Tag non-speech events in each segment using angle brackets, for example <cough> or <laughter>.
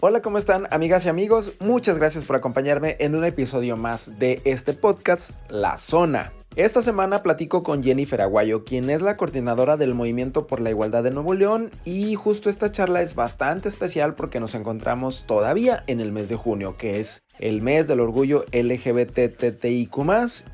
Hola, ¿cómo están amigas y amigos? Muchas gracias por acompañarme en un episodio más de este podcast, La Zona. Esta semana platico con Jennifer Aguayo, quien es la coordinadora del Movimiento por la Igualdad de Nuevo León y justo esta charla es bastante especial porque nos encontramos todavía en el mes de junio, que es el mes del orgullo LGBTTIQ+,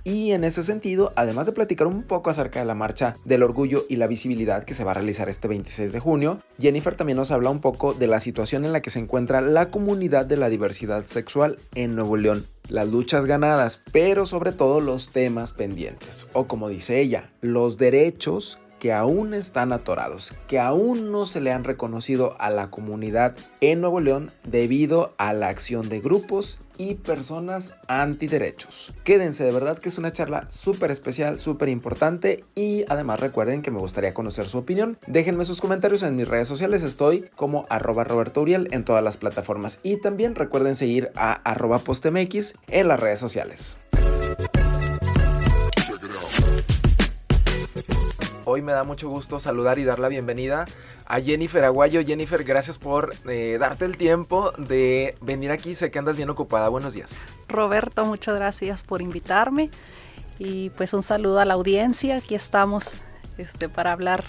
y en ese sentido, además de platicar un poco acerca de la marcha del orgullo y la visibilidad que se va a realizar este 26 de junio, Jennifer también nos habla un poco de la situación en la que se encuentra la comunidad de la diversidad sexual en Nuevo León las luchas ganadas, pero sobre todo los temas pendientes, o como dice ella, los derechos que aún están atorados, que aún no se le han reconocido a la comunidad en Nuevo León debido a la acción de grupos y personas antiderechos. Quédense, de verdad que es una charla súper especial, súper importante y además recuerden que me gustaría conocer su opinión. Déjenme sus comentarios en mis redes sociales, estoy como arroba Roberto Uriel en todas las plataformas y también recuerden seguir a arroba postmx en las redes sociales. Hoy me da mucho gusto saludar y dar la bienvenida a Jennifer Aguayo. Jennifer, gracias por eh, darte el tiempo de venir aquí. Sé que andas bien ocupada. Buenos días. Roberto, muchas gracias por invitarme. Y pues un saludo a la audiencia. Aquí estamos este, para hablar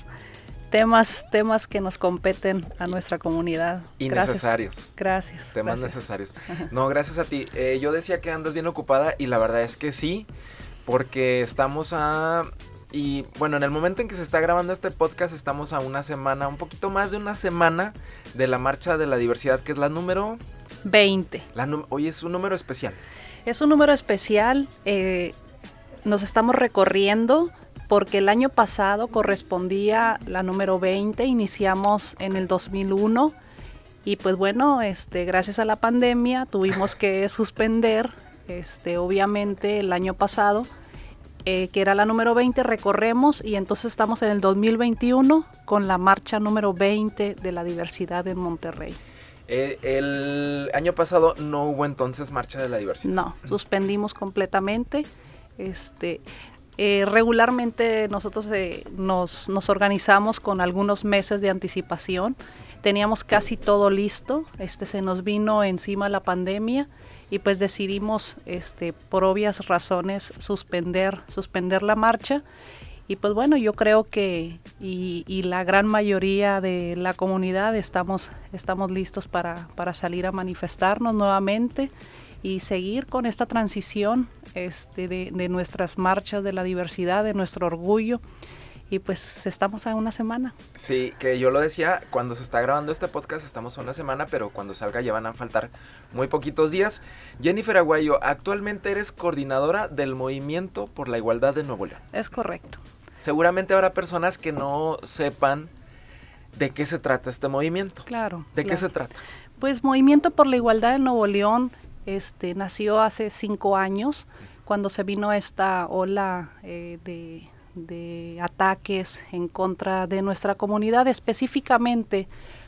temas, temas que nos competen a nuestra comunidad. Y necesarios. Gracias. Temas necesarios. <laughs> No, gracias a ti. Eh, yo decía que andas bien ocupada y la verdad es que sí, porque estamos a y bueno, en el momento en que se está grabando este podcast estamos a una semana, un poquito más de una semana de la marcha de la diversidad, que es la número 20. La hoy es un número especial. Es un número especial. Eh, nos estamos recorriendo porque el año pasado correspondía la número 20, iniciamos en el 2001 y pues bueno, este, gracias a la pandemia tuvimos que suspender, este, obviamente el año pasado eh, que era la número 20, recorremos y entonces estamos en el 2021 con la marcha número 20 de la diversidad en Monterrey. Eh, el año pasado no hubo entonces marcha de la diversidad. No, suspendimos completamente. Este, eh, regularmente nosotros nos, nos, organizamos con algunos meses de anticipación. Teníamos casi todo listo. Este se nos vino encima la pandemia y pues decidimos este por obvias razones suspender suspender la marcha. Y pues bueno yo creo que y, la gran mayoría de la comunidad estamos estamos listos para, para salir a manifestarnos nuevamente y seguir con esta transición este, de nuestras marchas de la diversidad de nuestro orgullo y pues estamos a una semana. Sí, que yo lo decía, cuando se está grabando este podcast estamos a una semana, pero cuando salga ya van a faltar muy poquitos días. Jennifer Aguayo, actualmente eres coordinadora del Movimiento por la Igualdad de Nuevo León. Es correcto. Seguramente habrá personas que no sepan de qué se trata este movimiento. Claro. ¿De qué se trata? Pues Movimiento por la Igualdad de Nuevo León este, nació hace cinco años, cuando se vino esta ola eh, de de ataques en contra de nuestra comunidad, específicamente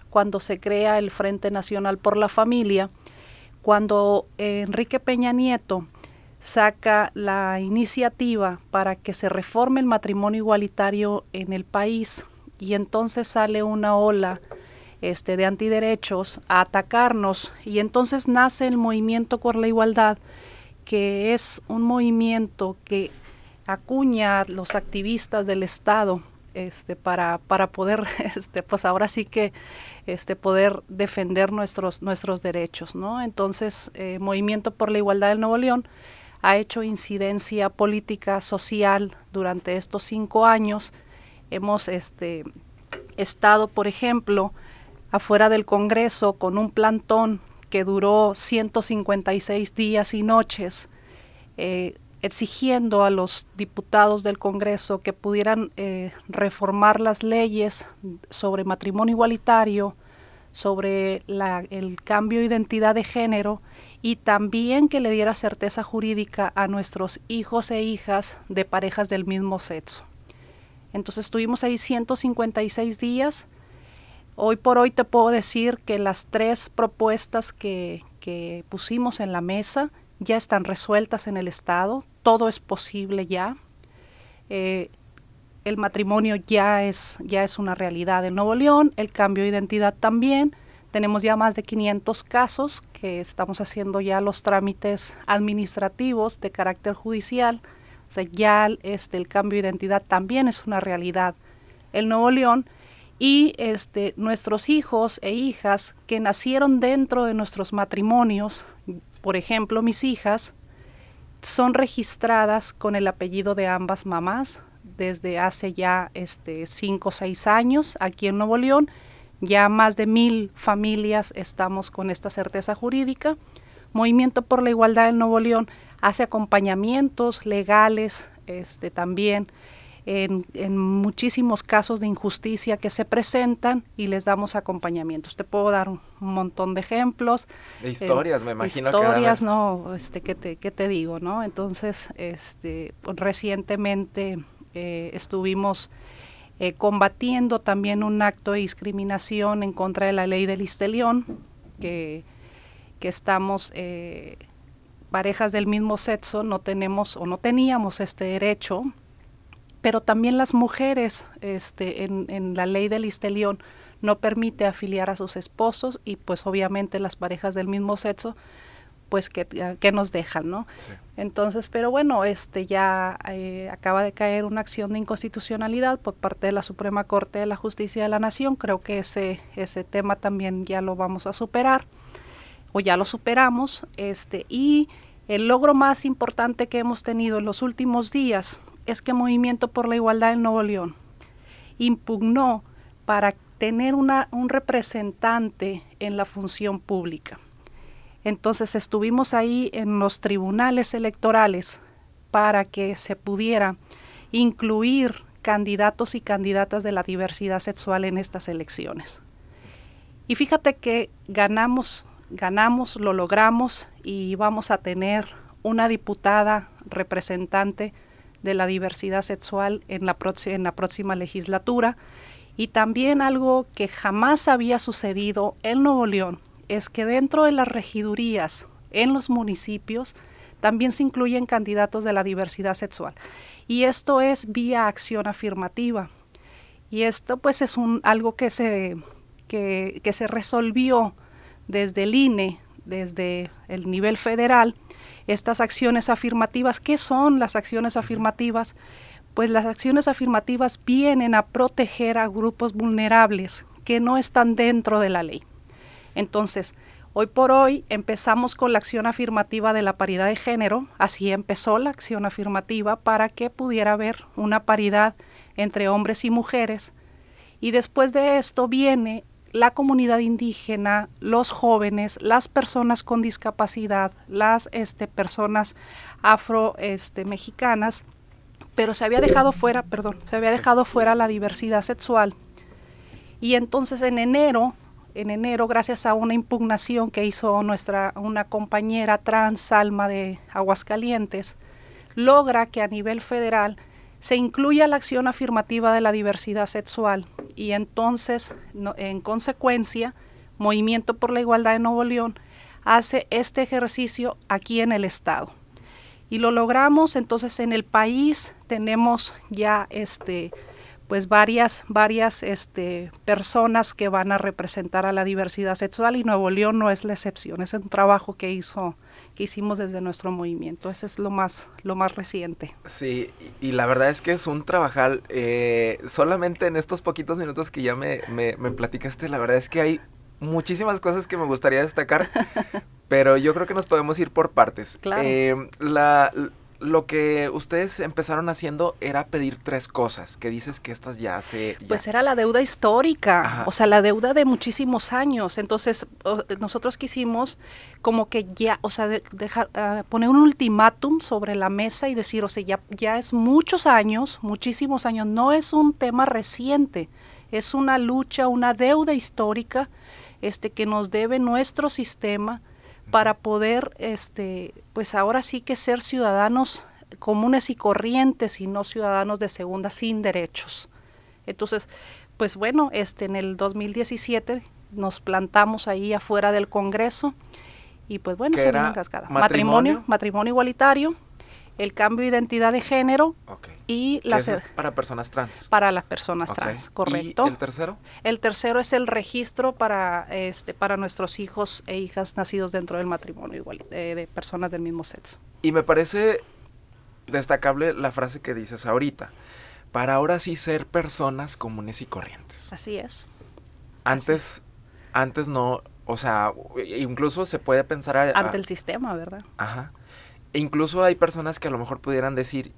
cuando se crea el Frente Nacional por la Familia, cuando Enrique Peña Nieto saca la iniciativa para que se reforme el matrimonio igualitario en el país y entonces sale una ola este, de antiderechos a atacarnos y entonces nace el movimiento por la igualdad que es un movimiento que acuña los activistas del Estado este, para, para poder, <laughs> este, pues ahora sí que este, poder defender nuestros, nuestros derechos. ¿no? Entonces, eh, Movimiento por la Igualdad del Nuevo León ha hecho incidencia política, social durante estos cinco años. Hemos este, estado, por ejemplo, afuera del Congreso con un plantón que duró 156 días y noches. Eh, exigiendo a los diputados del Congreso que pudieran eh, reformar las leyes sobre matrimonio igualitario, sobre el cambio de identidad de género y también que le diera certeza jurídica a nuestros hijos e hijas de parejas del mismo sexo. Entonces estuvimos ahí 156 días. Hoy por hoy te puedo decir que las tres propuestas que, que pusimos en la mesa ya están resueltas en el Estado, todo es posible ya. Eh, el matrimonio ya es, ya es una realidad en Nuevo León, el cambio de identidad también. Tenemos ya más de 500 casos que estamos haciendo ya los trámites administrativos de carácter judicial. O sea, ya este, el cambio de identidad también es una realidad en Nuevo León y este, nuestros hijos e hijas que nacieron dentro de nuestros matrimonios, por ejemplo, mis hijas, son registradas con el apellido de ambas mamás desde hace ya este, cinco o seis años aquí en Nuevo León ya más de mil familias estamos con esta certeza jurídica. Movimiento por la Igualdad en Nuevo León hace acompañamientos legales este, también en, muchísimos casos de injusticia que se presentan y les damos acompañamientos. Te puedo dar un, montón de ejemplos. De historias, me imagino. Historias, no, este, ¿qué te, qué te digo, no? Entonces, este, recientemente eh, estuvimos eh, combatiendo también un acto de discriminación en contra de la ley del Istelión, que, que estamos, eh, parejas del mismo sexo, no tenemos o no teníamos este derecho, pero también las mujeres este, en, en la ley del Istelión no permite afiliar a sus esposos y pues obviamente las parejas del mismo sexo pues que, que nos dejan, ¿no? Entonces, pero bueno, este ya eh, acaba de caer una acción de inconstitucionalidad por parte de la Suprema Corte de la Justicia de la Nación. Creo que ese ese tema también ya lo vamos a superar o ya lo superamos. Este y el logro más importante que hemos tenido en los últimos días es que Movimiento por la Igualdad en Nuevo León impugnó para tener una, un representante en la función pública. Entonces estuvimos ahí en los tribunales electorales para que se pudiera incluir candidatos y candidatas de la diversidad sexual en estas elecciones. Y fíjate que ganamos, ganamos, lo logramos y vamos a tener una diputada representante de la diversidad sexual en la, en la próxima legislatura y también algo que jamás había sucedido en Nuevo León es que dentro de las regidurías en los municipios también se incluyen candidatos de la diversidad sexual. Y esto es vía acción afirmativa. Y esto pues es un, algo que se, que, que se resolvió desde el INE, desde el nivel federal, estas acciones afirmativas. ¿Qué son las acciones afirmativas? Pues las acciones afirmativas vienen a proteger a grupos vulnerables que no están dentro de la ley. Entonces, hoy por hoy empezamos con la acción afirmativa de la paridad de género, así empezó la acción afirmativa para que pudiera haber una paridad entre hombres y mujeres. Y después de esto viene la comunidad indígena, los jóvenes, las personas con discapacidad, las este, personas afro este, pero se había dejado fuera, perdón, se había dejado fuera la diversidad sexual. Y entonces en enero en enero, gracias a una impugnación que hizo nuestra una compañera trans Alma de Aguascalientes, logra que a nivel federal se incluya la acción afirmativa de la diversidad sexual y entonces, en consecuencia, Movimiento por la Igualdad de Nuevo León hace este ejercicio aquí en el Estado. Y lo logramos, entonces en el país tenemos ya este pues varias, varias este, personas que van a representar a la diversidad sexual y Nuevo León no es la excepción, es un trabajo que hizo que hicimos desde nuestro movimiento. Ese es lo más, lo más reciente. Sí, y, la verdad es que es un trabajal. Eh, solamente en estos poquitos minutos que ya me, me, me, platicaste, la verdad es que hay muchísimas cosas que me gustaría destacar, <laughs> pero yo creo que nos podemos ir por partes. Claro. Eh, la, lo que ustedes empezaron haciendo era pedir tres cosas, que dices que estas ya se... Pues era la deuda histórica, o sea, la deuda de muchísimos años. Entonces, nosotros quisimos como que ya, o sea, dejar, ah, poner un ultimátum sobre la mesa y decir, o sea, ya, ya es muchos años, muchísimos años, no es un tema reciente, es una lucha, una deuda histórica este, que nos debe nuestro sistema para poder, este, pues ahora sí que ser ciudadanos comunes y corrientes y no ciudadanos de segunda sin derechos. Entonces, pues bueno, este, en el 2017 nos plantamos ahí afuera del Congreso y pues bueno, se una cascada. Matrimonio, matrimonio igualitario, el cambio de identidad de género y la es para personas trans. Para las personas trans, correcto. ¿Y el tercero? El tercero es el registro para este para nuestros hijos e hijas nacidos dentro del matrimonio igual de, de personas del mismo sexo. Y me parece destacable la frase que dices ahorita. Para ahora sí ser personas comunes y corrientes. Así es. Antes antes no, o sea, incluso se puede pensar ante el sistema, ¿verdad? Ajá. E incluso hay personas que a lo mejor pudieran decir,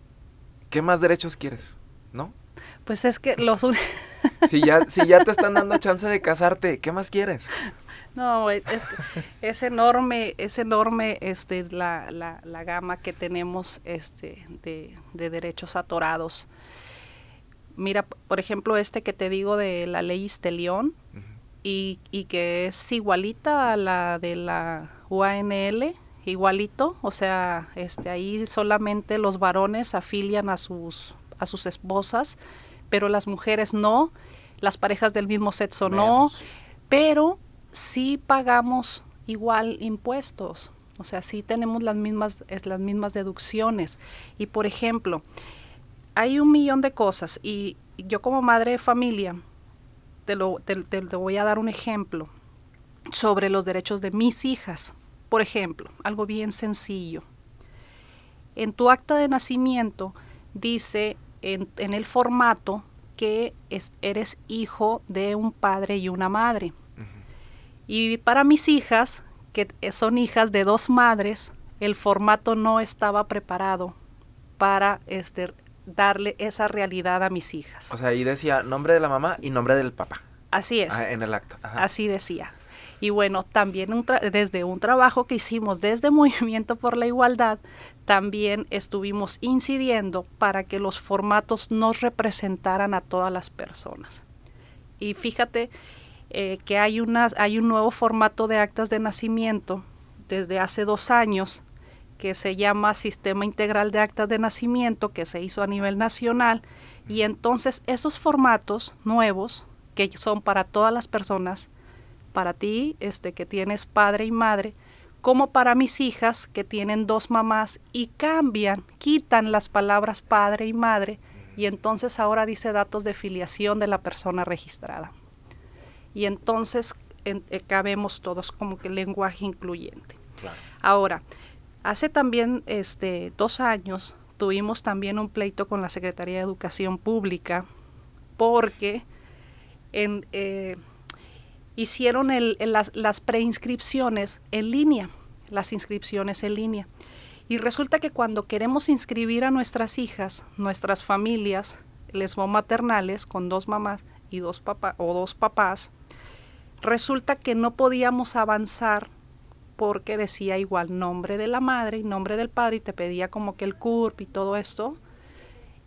¿qué más derechos quieres? ¿No? Pues es que los... <laughs> si, ya, si ya te están dando chance de casarte, ¿qué más quieres? No, es, es enorme, es enorme este, la, la, la, gama que tenemos este, de, de, derechos atorados. Mira, por ejemplo, este que te digo de la ley Istelión y, y que es igualita a la de la UANL, igualito, o sea, este ahí solamente los varones afilian a sus a sus esposas, pero las mujeres no, las parejas del mismo sexo no, pero sí pagamos igual impuestos. O sea, sí tenemos las mismas, es, las mismas deducciones. Y por ejemplo, hay un millón de cosas y yo como madre de familia, te lo, te voy a dar un ejemplo sobre los derechos de mis hijas. Por ejemplo, algo bien sencillo. En tu acta de nacimiento dice en, el formato que eres hijo de un padre y una madre. Y para mis hijas, que son hijas de dos madres, el formato no estaba preparado para este, darle esa realidad a mis hijas. O sea, ahí decía nombre de la mamá y nombre del papá. Así es. Ah, en el acta. Así decía. Y bueno, también desde un trabajo que hicimos desde <laughs> Movimiento por la Igualdad, también estuvimos incidiendo para que los formatos nos representaran a todas las personas. Y fíjate eh, que hay, hay un nuevo formato de actas de nacimiento desde hace dos años que se llama Sistema Integral de Actas de Nacimiento, que se hizo a nivel nacional. Y entonces esos formatos nuevos, que son para todas las personas, para ti, este, que tienes padre y madre, como para mis hijas que tienen dos mamás y cambian, quitan las palabras padre y madre y entonces ahora dice datos de filiación de la persona registrada. Y entonces en, eh, cabemos todos como que lenguaje incluyente. Ahora, hace también este, dos años tuvimos también un pleito con la Secretaría de Educación Pública porque en, eh, hicieron las preinscripciones en línea, las inscripciones en línea. Y resulta que cuando queremos inscribir a nuestras hijas, nuestras familias lesbo-maternales con dos mamás y dos papás o dos papás, resulta que no podíamos avanzar porque decía igual nombre de la madre y nombre del padre y te pedía como que el CURP y todo esto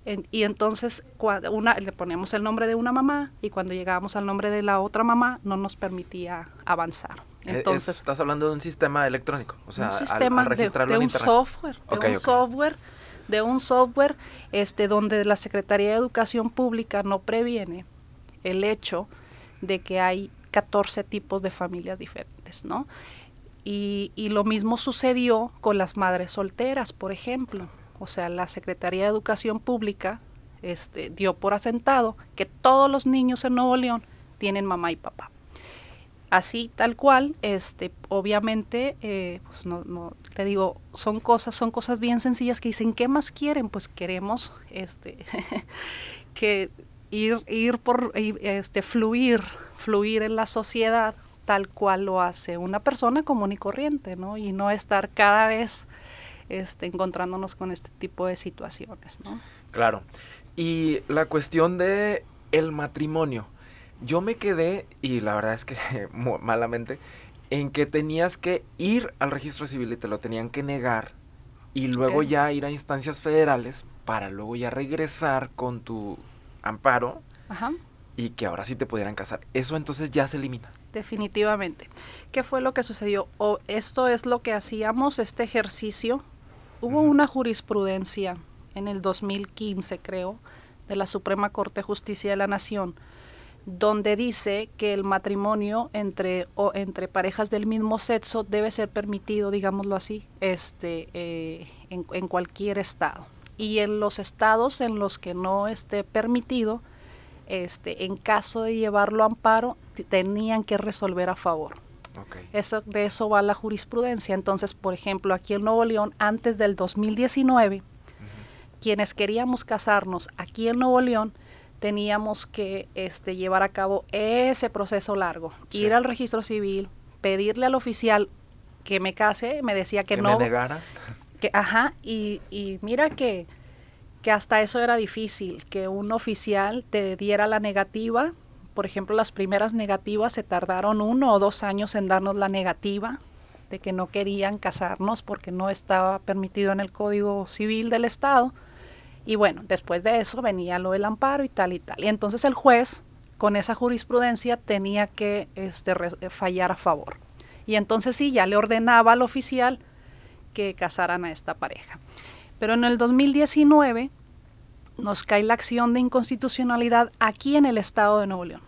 y entonces una, le ponemos el nombre de una mamá y cuando llegábamos al nombre de la otra mamá no nos permitía avanzar. E, entonces, estás hablando de un sistema electrónico, o sea, un sistema de, un software, de un software, de un software, este, donde la Secretaría de Educación Pública no previene el hecho de que hay 14 tipos de familias diferentes, ¿no? Y, y lo mismo sucedió con las madres solteras, por ejemplo o sea, la Secretaría de Educación Pública este, dio por asentado que todos los niños en Nuevo León tienen mamá y papá. Así, tal cual, este, obviamente, eh, pues no, no, te digo, son cosas, son cosas bien sencillas que dicen, ¿qué más quieren? Pues queremos, este, <laughs> que ir, ir por, fluir, fluir en la sociedad tal cual lo hace una persona común y corriente, ¿no? Y no estar cada vez este, encontrándonos con este tipo de situaciones, ¿no? Claro. Y la cuestión de el matrimonio. Yo me quedé, y la verdad es que <laughs> malamente, en que tenías que ir al registro civil y te lo tenían que negar y luego ya ir a instancias federales para luego ya regresar con tu amparo y que ahora sí te pudieran casar. Eso entonces ya se elimina. Definitivamente. ¿Qué fue lo que sucedió? O esto es lo que hacíamos, este ejercicio Hubo una jurisprudencia en el 2015, creo, de la Suprema Corte de Justicia de la Nación, donde dice que el matrimonio entre o entre parejas del mismo sexo debe ser permitido, digámoslo así, este, eh, en, en cualquier estado. Y en los estados en los que no esté permitido, este, en caso de llevarlo a amparo, tenían que resolver a favor. Eso, de eso va la jurisprudencia. Entonces, por ejemplo, aquí en Nuevo León, antes del 2019, quienes queríamos casarnos aquí en Nuevo León, teníamos que este, llevar a cabo ese proceso largo, ir al registro civil, pedirle al oficial que me case, me decía que, no. Me negara. Que, ajá, y, y mira que, que hasta eso era difícil, que un oficial te diera la negativa por ejemplo, las primeras negativas se tardaron uno o dos años en darnos la negativa de que no querían casarnos porque no estaba permitido en el Código Civil del Estado. Y bueno, después de eso venía lo del amparo y tal y tal. Y entonces el juez, con esa jurisprudencia, tenía que este, fallar a favor. Y entonces sí, ya le ordenaba al oficial que casaran a esta pareja. Pero en el 2019 nos cae la acción de inconstitucionalidad aquí en el Estado de Nuevo León.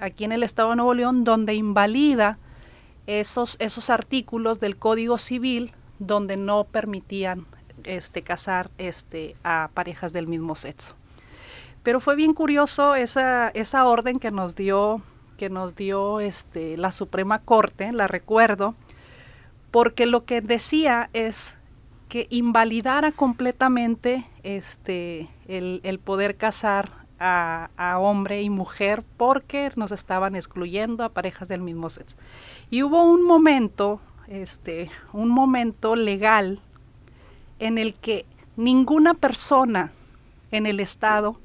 Aquí en el Estado de Nuevo León, donde invalida esos, esos artículos del Código Civil donde no permitían este, casar este, a parejas del mismo sexo. Pero fue bien curioso esa, esa orden que nos dio, que nos dio este, la Suprema Corte, la recuerdo, porque lo que decía es que invalidara completamente este, el, poder casar a, hombre y mujer porque nos estaban excluyendo a parejas del mismo sexo. Y hubo un momento, este, un momento legal en el que ninguna persona en el estado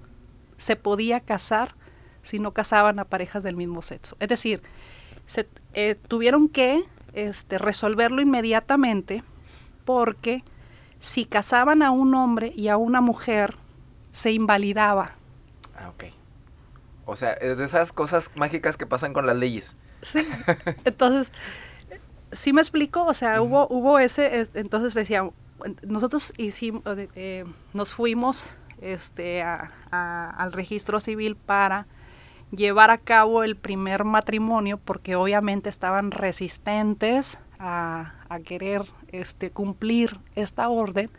se podía casar si no casaban a parejas del mismo sexo. Es decir, se, eh, tuvieron que este, resolverlo inmediatamente porque si casaban a un hombre y a una mujer, se invalidaba. Ah, ok. O sea, de esas cosas mágicas que pasan con las leyes. Sí. Entonces, sí me explico, o sea, hubo, hubo ese, entonces decía, nosotros hicimos, eh, nos fuimos este, al registro civil para llevar a cabo el primer matrimonio porque obviamente estaban resistentes a, querer este, cumplir esta orden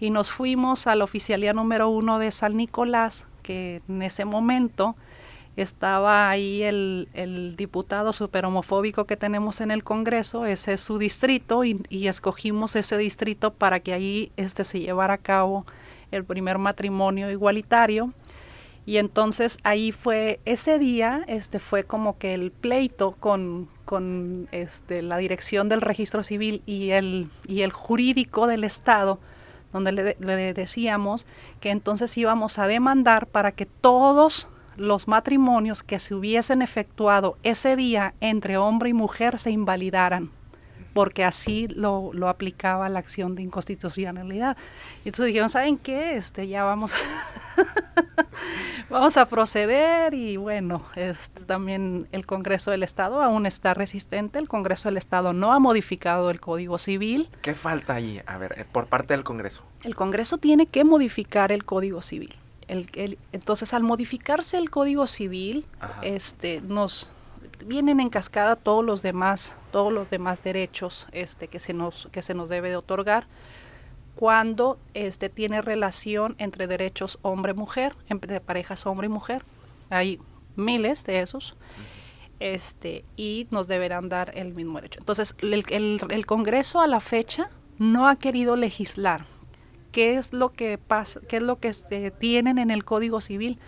y nos fuimos a la oficialía número uno de San Nicolás, que en ese momento estaba ahí el, diputado super homofóbico que tenemos en el Congreso, ese es su distrito, y, y, escogimos ese distrito para que ahí este, se llevara a cabo el primer matrimonio igualitario. Y entonces ahí fue, ese día este, fue como que el pleito con, con este, la dirección del registro civil y el, y el jurídico del Estado, donde le, le decíamos que entonces íbamos a demandar para que todos los matrimonios que se hubiesen efectuado ese día entre hombre y mujer se invalidaran porque así lo, lo, aplicaba la acción de inconstitucionalidad. Y entonces dijeron, ¿saben qué? Este, ya vamos, <laughs> vamos a proceder y bueno, este, también el Congreso del Estado aún está resistente, el Congreso del Estado no ha modificado el Código Civil. ¿Qué falta ahí? A ver, eh, por parte del Congreso. El Congreso tiene que modificar el Código Civil. El, el, entonces, al modificarse el Código Civil, este, nos vienen en cascada todos los demás, todos los demás derechos este, que, se nos, que se nos debe de otorgar cuando este, tiene relación entre derechos hombre-mujer, entre parejas hombre y mujer. Hay miles de esos. Este, y nos deberán dar el mismo derecho. Entonces, el, el, Congreso a la fecha no ha querido legislar. ¿Qué es lo que pasa? ¿Qué es lo que este, tienen en el Código Civil?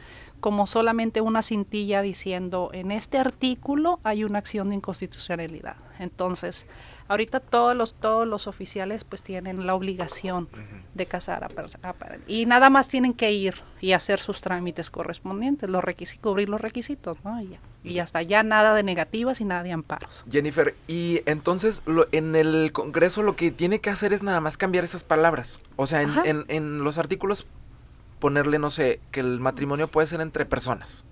Como solamente una cintilla diciendo en este artículo hay una acción de inconstitucionalidad. Entonces, ahorita todos los todos los oficiales pues tienen la obligación de casar a, a, y nada más tienen que ir y hacer sus trámites correspondientes, los requisitos, cubrir los requisitos, ¿no? Y, ya, y hasta ya nada de negativas y nada de amparos. Jennifer, y entonces lo, en el Congreso lo que tiene que hacer es nada más cambiar esas palabras. O sea, en, en los artículos ponerle, no sé, que el matrimonio puede ser entre personas.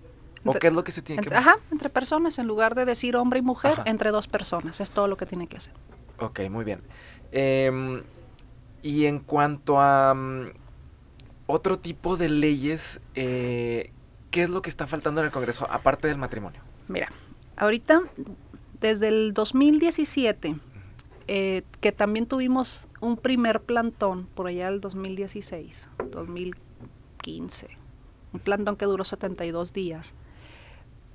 ¿O qué es lo que se tiene que Ajá, entre personas, en lugar de decir hombre y mujer, entre dos personas. Es todo lo que tiene que hacer. Ok, muy bien. Em, y en cuanto a mm, otro tipo de leyes, eh, ¿qué es lo que está faltando en el Congreso, aparte del matrimonio? Mira, ahorita, desde el 2017, eh, que también tuvimos un primer plantón por allá del 2016, 2015, un plantón que duró 72 días,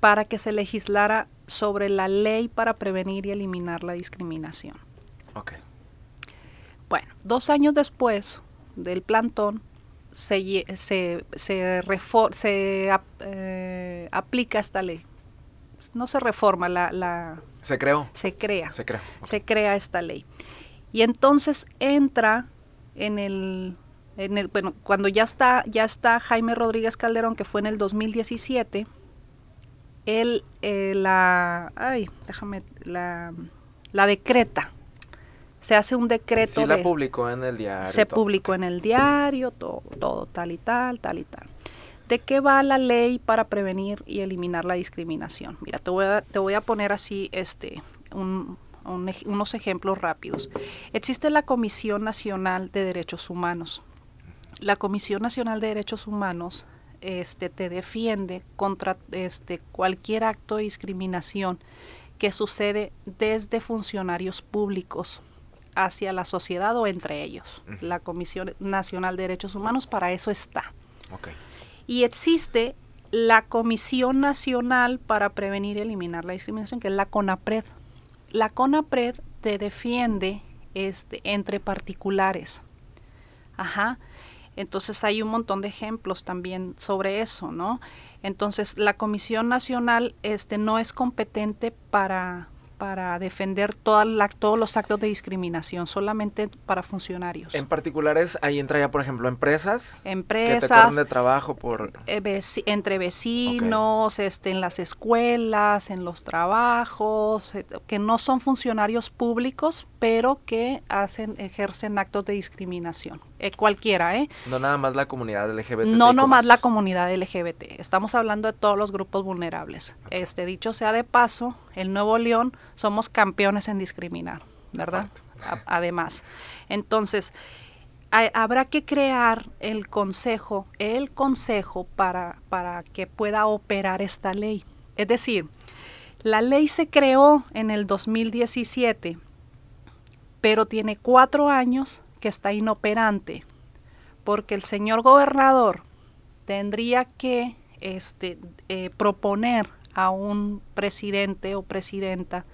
para que se legislara sobre la ley para prevenir y eliminar la discriminación. Ok. Bueno, dos años después del plantón, se, se, se, se eh, aplica esta ley. No se reforma la, la... ¿Se creó? Se crea. Se crea. Se crea esta ley. Y entonces entra en el, en el, bueno, cuando ya está, ya está Jaime Rodríguez Calderón, que fue en el 2017, él eh, la, ay, déjame, la, la decreta, se hace un decreto. Sí, la publicó en el diario. Se publicó en el diario, todo, todo, tal y tal, tal y tal. ¿De qué va la ley para prevenir y eliminar la discriminación? Mira, te voy a, te voy a poner así este, un, unos ejemplos rápidos. Existe la Comisión Nacional de Derechos Humanos. La Comisión Nacional de Derechos Humanos este, te defiende contra este, cualquier acto de discriminación que sucede desde funcionarios públicos hacia la sociedad o entre ellos. La Comisión Nacional de Derechos Humanos para eso está. Y existe la Comisión Nacional para Prevenir y Eliminar la Discriminación, que es la CONAPRED. La CONAPRED te defiende este, entre particulares. Ajá. Entonces hay un montón de ejemplos también sobre eso, ¿no? Entonces la Comisión Nacional este, no es competente para para defender toda la, todos los actos de discriminación, solamente para funcionarios. En particulares, ahí entra ya, por ejemplo, empresas. Empresas. Que te de trabajo por... Eh, entre vecinos, este, en las escuelas, en los trabajos, eh, que no son funcionarios públicos, pero que hacen, ejercen actos de discriminación. Eh, cualquiera, ¿eh? No nada más la comunidad LGBT. No nomás la comunidad LGBT. Estamos hablando de todos los grupos vulnerables. Este dicho sea de paso, el Nuevo León somos campeones en discriminar, ¿verdad? además. Entonces, habrá que crear el consejo, el consejo para, para que pueda operar esta ley. Es decir, la ley se creó en el 2017, pero tiene cuatro años que está inoperante, porque el señor gobernador tendría que este, eh, proponer a un presidente o presidenta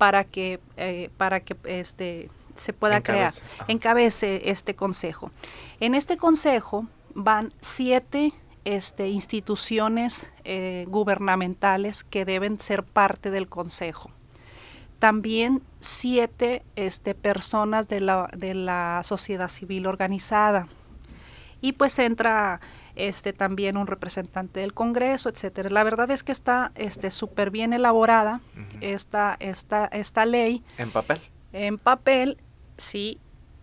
para que, eh, para que este, se pueda crear, encabece este consejo. En este consejo van siete este, instituciones eh, gubernamentales que deben ser parte del consejo. También siete este, personas de la, de la sociedad civil organizada. Y pues entra este también un representante del Congreso, etcétera. La verdad es que está este súper bien elaborada esta, esta, esta ley. ¿En papel? En papel, sí.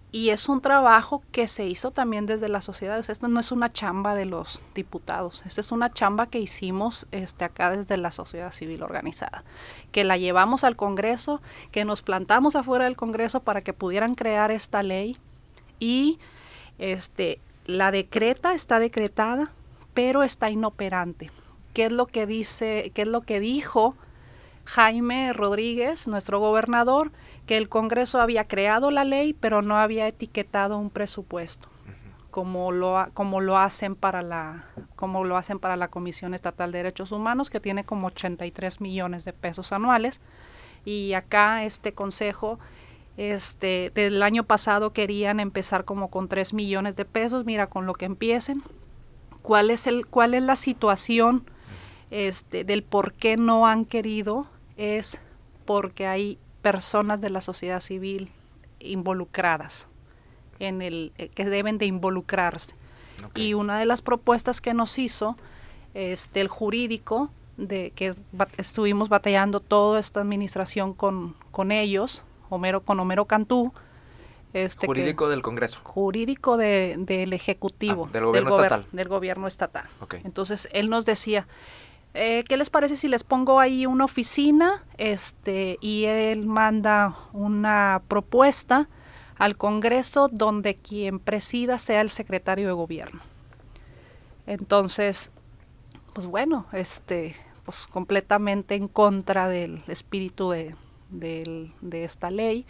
Y es un trabajo que se hizo también desde la sociedad. esto no es una chamba de los diputados. Esta es una chamba que hicimos este, acá desde la sociedad civil organizada. Que la llevamos al Congreso, que nos plantamos afuera del Congreso para que pudieran crear esta ley. Y este, la decreta está decretada, pero está inoperante. ¿Qué es lo que dice, qué es lo que dijo Jaime Rodríguez, nuestro gobernador, que el Congreso había creado la ley, pero no había etiquetado un presupuesto, como lo, como lo hacen para la como lo hacen para la Comisión Estatal de Derechos Humanos, que tiene como 83 millones de pesos anuales, y acá este consejo este, del año pasado querían empezar como con 3 millones de pesos, mira con lo que empiecen. ¿Cuál es, el, cuál es la situación este, del por qué no han querido? Es porque hay personas de la sociedad civil involucradas en el eh, que deben de involucrarse. Y una de las propuestas que nos hizo este el jurídico de que estuvimos batallando toda esta administración con, con ellos Homero, con Homero Cantú. Este jurídico del Congreso. Jurídico del Ejecutivo. Ah, del gobierno estatal. Del gobierno estatal. Entonces, él nos decía, eh, ¿qué les parece si les pongo ahí una oficina? Este, y él manda una propuesta al Congreso donde quien presida sea el secretario de gobierno. Entonces, pues bueno, este, pues completamente en contra del espíritu de, de esta ley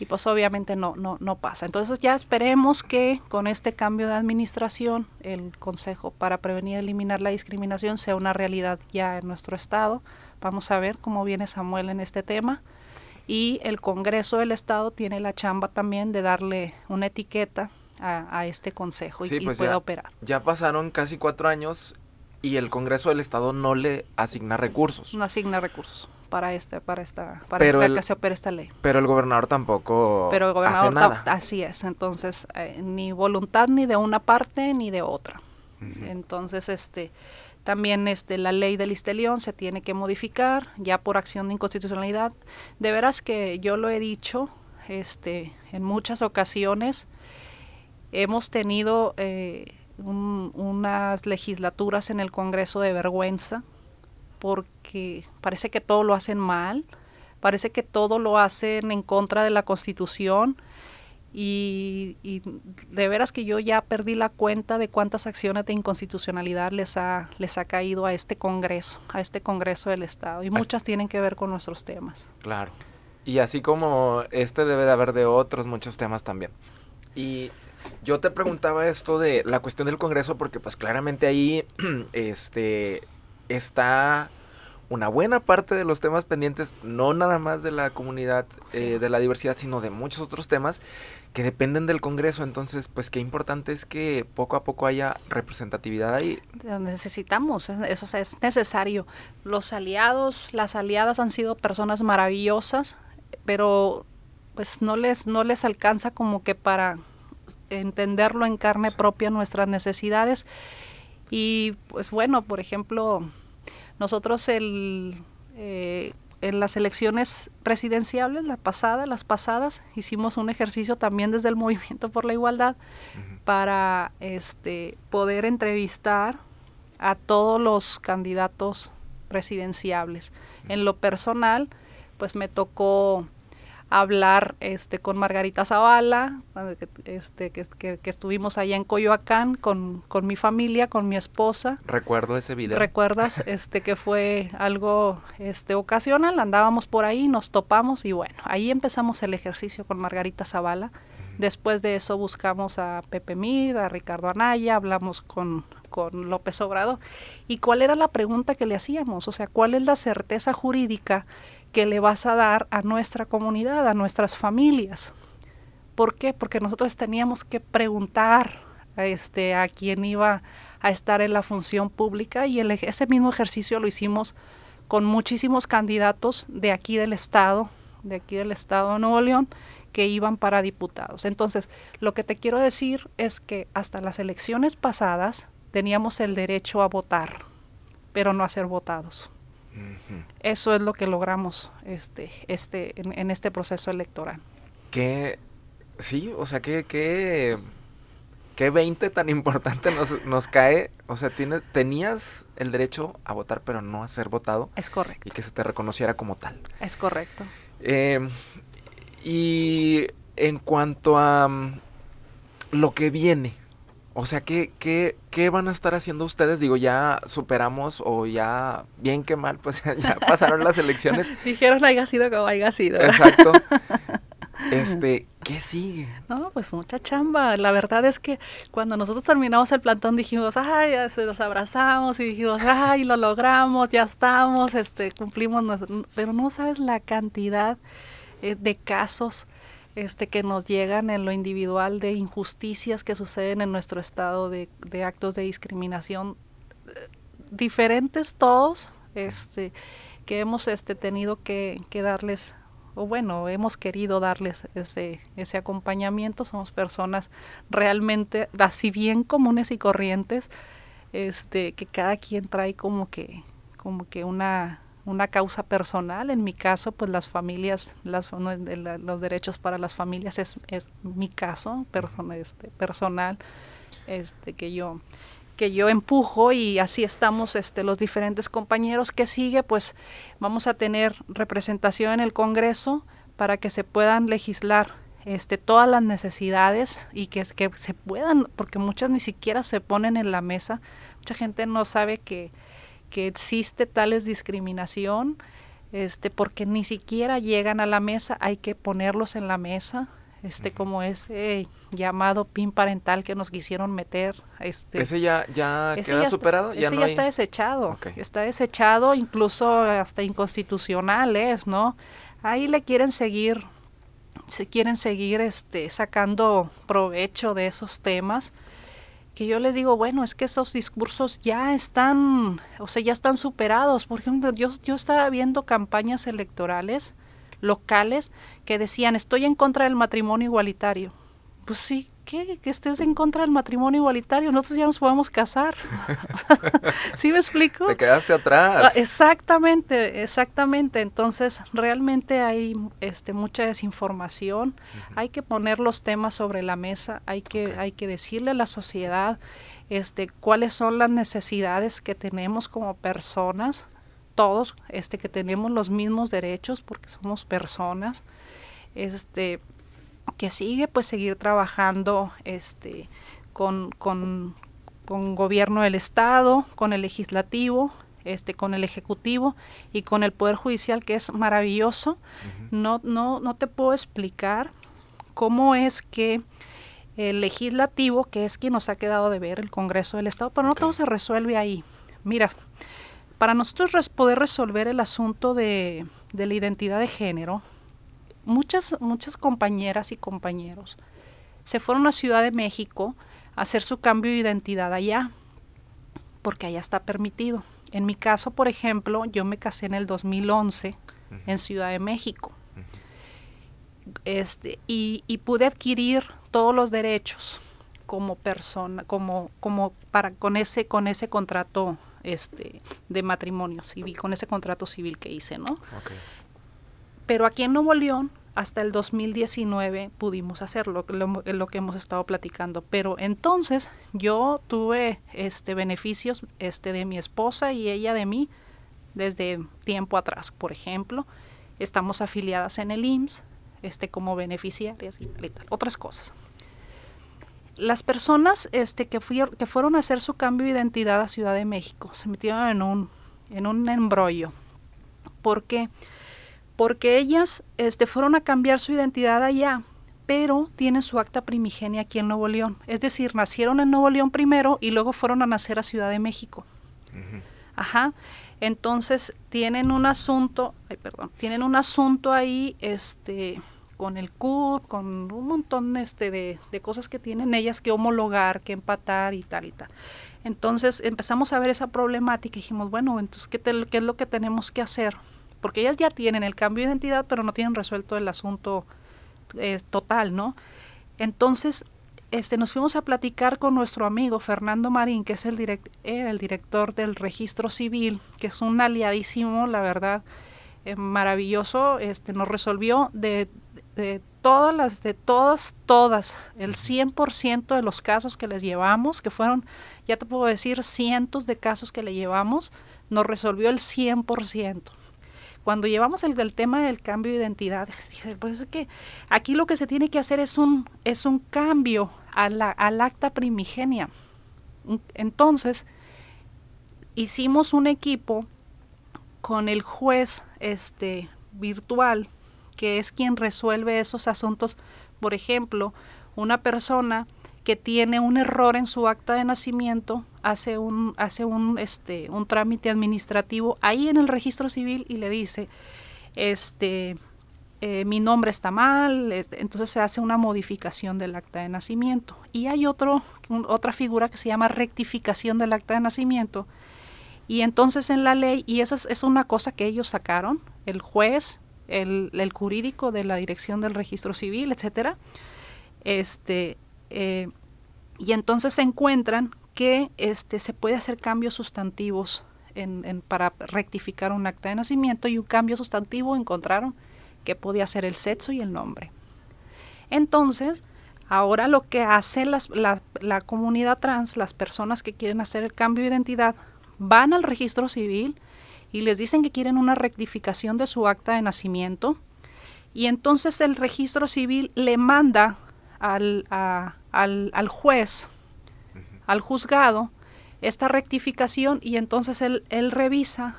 y pues obviamente no, no, no pasa. Entonces ya esperemos que con este cambio de administración el Consejo para Prevenir y Eliminar la Discriminación sea una realidad ya en nuestro estado. Vamos a ver cómo viene Samuel en este tema. Y el Congreso del Estado tiene la chamba también de darle una etiqueta a, este consejo y, pues pueda operar. Ya pasaron casi cuatro años y el Congreso del Estado no le asigna recursos. No asigna recursos para este para esta para que se opere esta ley. Pero el gobernador tampoco pero el gobernador hace nada. así es, entonces eh, ni voluntad ni de una parte ni de otra. Entonces este también este la ley del Istelión se tiene que modificar ya por acción de inconstitucionalidad. De veras que yo lo he dicho este en muchas ocasiones hemos tenido eh, unas legislaturas en el Congreso de vergüenza porque parece que todo lo hacen mal, parece que todo lo hacen en contra de la Constitución y, de veras que yo ya perdí la cuenta de cuántas acciones de inconstitucionalidad les ha, les ha caído a este Congreso, a este Congreso del Estado y muchas tienen que ver con nuestros temas. Claro. Y así como este debe de haber de otros muchos temas también. Y yo te preguntaba esto de la cuestión del Congreso porque pues claramente ahí <clears throat> este está una buena parte de los temas pendientes, no nada más de la comunidad, eh, de la diversidad, sino de muchos otros temas que dependen del Congreso. Entonces, pues qué importante es que poco a poco haya representatividad ahí. Necesitamos, eso es necesario. Los aliados, las aliadas han sido personas maravillosas, pero pues no les, no les alcanza como que para entenderlo en carne propia nuestras necesidades. Y pues bueno, por ejemplo, nosotros el, eh, en las elecciones presidenciales, la pasada, las pasadas, hicimos un ejercicio también desde el <laughs> Movimiento por la Igualdad para este, poder entrevistar a todos los candidatos presidenciables. En lo personal, pues me tocó hablar este con Margarita Zavala, este, que, que, estuvimos allá en Coyoacán con, con, mi familia, con mi esposa. Recuerdo ese video. ¿Recuerdas? <laughs> este que fue algo este ocasional, andábamos por ahí, nos topamos y bueno, ahí empezamos el ejercicio con Margarita Zavala. Después de eso buscamos a Pepe Mid, a Ricardo Anaya, hablamos con, con López Obrador. ¿Y cuál era la pregunta que le hacíamos? O sea, ¿cuál es la certeza jurídica que le vas a dar a nuestra comunidad, a nuestras familias. ¿Por qué? Porque nosotros teníamos que preguntar a, este, a quién iba a estar en la función pública y el, ese mismo ejercicio lo hicimos con muchísimos candidatos de aquí del Estado, de aquí del Estado de Nuevo León, que iban para diputados. Entonces, lo que te quiero decir es que hasta las elecciones pasadas teníamos el derecho a votar, pero no a ser votados. Eso es lo que logramos este, este, en, este proceso electoral. ¿Qué? Sí, o sea, ¿qué, qué, qué 20 tan <laughs> importante nos, nos cae? O sea, tiene, tenías el derecho a votar, pero no a ser votado. Es correcto. Y que se te reconociera como tal. Es correcto. Em, y en cuanto a lo que viene, o sea, ¿qué, qué, ¿qué van a estar haciendo ustedes? Digo, ya superamos o ya, bien que mal, pues <laughs> ya pasaron las elecciones. <laughs> Dijeron haya sido como haya sido. Exacto. <laughs> Este, ¿qué sigue? No, pues mucha chamba. La verdad es que cuando nosotros terminamos el plantón dijimos, ay, ya se nos abrazamos y dijimos, ay, lo logramos, ya estamos, este, cumplimos, pero no sabes la cantidad eh, de casos este, que nos llegan en lo individual de injusticias que suceden en nuestro estado, de, actos de discriminación, diferentes todos, este, que hemos este, tenido que, darles, o bueno, hemos querido darles ese, ese acompañamiento. Somos personas realmente, así bien comunes y corrientes, este, que cada quien trae como que, como que una una causa personal. En mi caso, pues las familias, las, los derechos para las familias es, es mi caso este, personal este, que yo que yo empujo y así estamos este, los diferentes compañeros. Que sigue, pues vamos a tener representación en el Congreso para que se puedan legislar este, todas las necesidades y que, que se puedan, porque muchas ni siquiera se ponen en la mesa, mucha gente no sabe que, que existe tales discriminación, este, porque ni siquiera llegan a la mesa, hay que ponerlos en la mesa, este, como ese llamado PIN parental que nos quisieron meter. Este, ¿Ese ya, ya queda superado? ¿Ya ese ya está desechado, está desechado, incluso hasta inconstitucional es, ¿no? Ahí le quieren seguir, se quieren seguir este, sacando provecho de esos temas que yo les digo, bueno, es que esos discursos ya están, o sea, ya están superados. Por ejemplo, yo, yo estaba viendo campañas electorales locales que decían, estoy en contra del matrimonio igualitario. Pues sí, ¿qué? Que estés en contra del matrimonio igualitario, nosotros ya nos podemos casar. <laughs> <laughs> ¿Sí me explico? Te quedaste atrás. Ah, exactamente, exactamente. Entonces, realmente hay este, mucha desinformación. Hay que poner los temas sobre la mesa, hay que, hay que decirle a la sociedad este, cuáles son las necesidades que tenemos como personas, todos, este, que tenemos los mismos derechos porque somos personas. Este, que sigue pues seguir trabajando este con, con, con gobierno del estado, con el legislativo, este, con el ejecutivo y con el poder judicial que es maravilloso. no, no, no te puedo explicar cómo es que el legislativo, que es quien nos ha quedado de ver, el Congreso del Estado, pero no todo se resuelve ahí. Mira, para nosotros poder resolver el asunto de, de la identidad de género, muchas, muchas compañeras y compañeros se fueron a Ciudad de México a hacer su cambio de identidad allá, porque allá está permitido. En mi caso, por ejemplo, yo me casé en el 2011 en Ciudad de México. Este, y, y, pude adquirir todos los derechos como persona, como, como para con ese, con ese contrato este, de matrimonio civil, con ese contrato civil que hice, ¿no? Pero aquí en Nuevo León, hasta el 2019 pudimos hacerlo, lo, lo que hemos estado platicando. Pero entonces yo tuve este beneficios este de mi esposa y ella de mí desde tiempo atrás. Por ejemplo, estamos afiliadas en el IMSS este, como beneficiarias y tal, otras cosas. Las personas este, que, que fueron a hacer su cambio de identidad a Ciudad de México se metieron en un, en un embrollo. Porque porque ellas este, fueron a cambiar su identidad allá, pero tienen su acta primigenia aquí en Nuevo León. Es decir, nacieron en Nuevo León primero y luego fueron a nacer a Ciudad de México. Ajá. Entonces tienen un asunto, ay, perdón, tienen un asunto ahí, este, con el CUR, con un montón este, de, de, cosas que tienen ellas que homologar, que empatar y tal y tal. Entonces empezamos a ver esa problemática y dijimos, bueno, entonces, ¿qué, ¿qué es lo que tenemos que hacer porque ellas ya tienen el cambio de identidad, pero no tienen resuelto el asunto eh, total, ¿no? Entonces, este, nos fuimos a platicar con nuestro amigo Fernando Marín, que es el, el director del registro civil, que es un aliadísimo, la verdad, eh, maravilloso, este, nos resolvió de, de todas las, de todas, todas, el 100% de los casos que les llevamos, que fueron, ya te puedo decir, cientos de casos que le llevamos, nos resolvió el 100% cuando llevamos el, tema del cambio de identidad, pues es que aquí lo que se tiene que hacer es un, es un cambio a la, al acta primigenia. Entonces, hicimos un equipo con el juez este, virtual, que es quien resuelve esos asuntos. Por ejemplo, una persona que tiene un error en su acta de nacimiento hace un hace un este un trámite administrativo ahí en el registro civil y le dice este eh, mi nombre está mal, entonces se hace una modificación del acta de nacimiento. Y hay otro, otra figura que se llama rectificación del acta de nacimiento. Y entonces en la ley, y esa es, una cosa que ellos sacaron, el juez, el, el jurídico de la dirección del registro civil, etcétera, este, eh, y entonces se encuentran que este, se puede hacer cambios sustantivos para rectificar un acta de nacimiento y un cambio sustantivo encontraron que podía ser el sexo y el nombre. Entonces, ahora lo que hace las, la, la comunidad trans, las personas que quieren hacer el cambio de identidad, van al registro civil y les dicen que quieren una rectificación de su acta de nacimiento y entonces el registro civil le manda al, al, al juez, al juzgado, esta rectificación y entonces él, él revisa,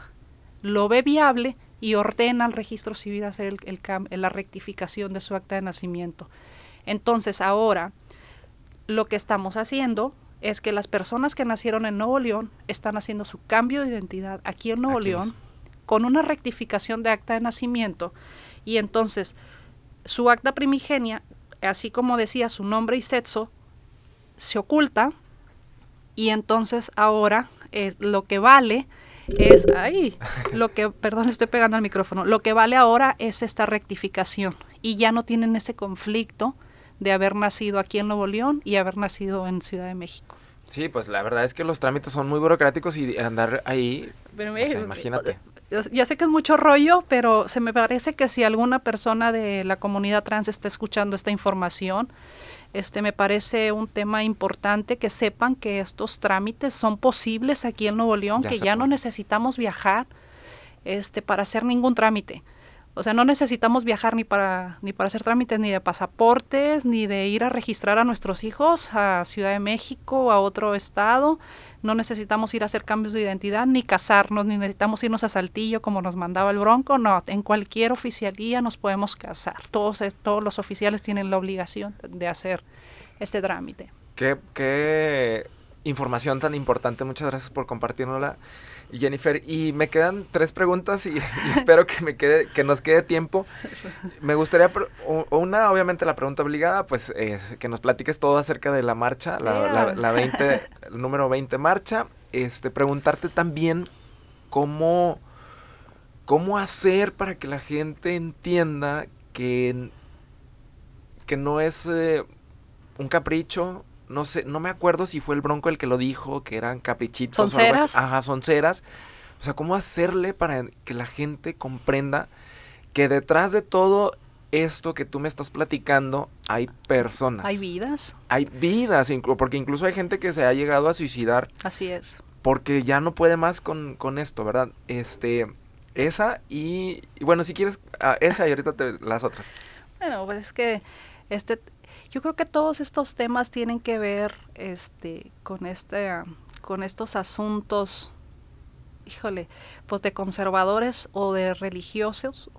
lo ve viable, y ordena al registro civil hacer el, la rectificación de su acta de nacimiento. Entonces ahora lo que estamos haciendo es que las personas que nacieron en Nuevo León están haciendo su cambio de identidad aquí en Nuevo León con una rectificación de acta de nacimiento y entonces su acta primigenia, así como decía su nombre y sexo, se oculta y entonces ahora eh, lo que vale es, ahí, lo que, <laughs> perdón, estoy pegando al micrófono, lo que vale ahora es esta rectificación y ya no tienen ese conflicto de haber nacido aquí en Nuevo León y haber nacido en Ciudad de México. Sí, pues la verdad es que los trámites son muy burocráticos y andar ahí, imagínate. Ya sé que es mucho rollo, pero se me parece que si alguna persona de la comunidad trans está escuchando esta información, este me parece un tema importante que sepan que estos trámites son posibles aquí en Nuevo León, que ya no necesitamos viajar este para hacer ningún trámite. O sea, no necesitamos viajar ni para, ni para hacer trámites ni de pasaportes, ni de ir a registrar a nuestros hijos a Ciudad de México o a otro estado. No necesitamos ir a hacer cambios de identidad, ni casarnos, ni necesitamos irnos a Saltillo como nos mandaba el Bronco. No, en cualquier oficialía nos podemos casar. Todos, todos los oficiales tienen la obligación de hacer este trámite. Qué, qué información tan importante. Muchas gracias por compartirnosla. Jennifer, y me quedan tres preguntas <laughs> y, espero que me quede, que nos quede tiempo. Me gustaría, una, obviamente la pregunta obligada, pues que nos platiques todo acerca de la marcha, la, la, 20, el número 20 marcha. Este, preguntarte también cómo, cómo hacer para que la gente entienda que, que no es eh, un capricho, no sé, no me acuerdo si fue el Bronco el que lo dijo, que eran caprichitos. ¿Son ceras? Ajá, son ceras. O sea, ¿cómo hacerle para que la gente comprenda que detrás de todo esto que tú me estás platicando hay personas? Hay vidas. Hay vidas, porque incluso hay gente que se ha llegado a suicidar. Así es. Porque ya no puede más con, esto, ¿verdad? Este, esa y, bueno, si quieres, ah, esa y ahorita te, las otras. Bueno, pues es que este yo creo que todos estos temas tienen que ver este, con, este, con estos asuntos, híjole, pues de conservadores o de religiosos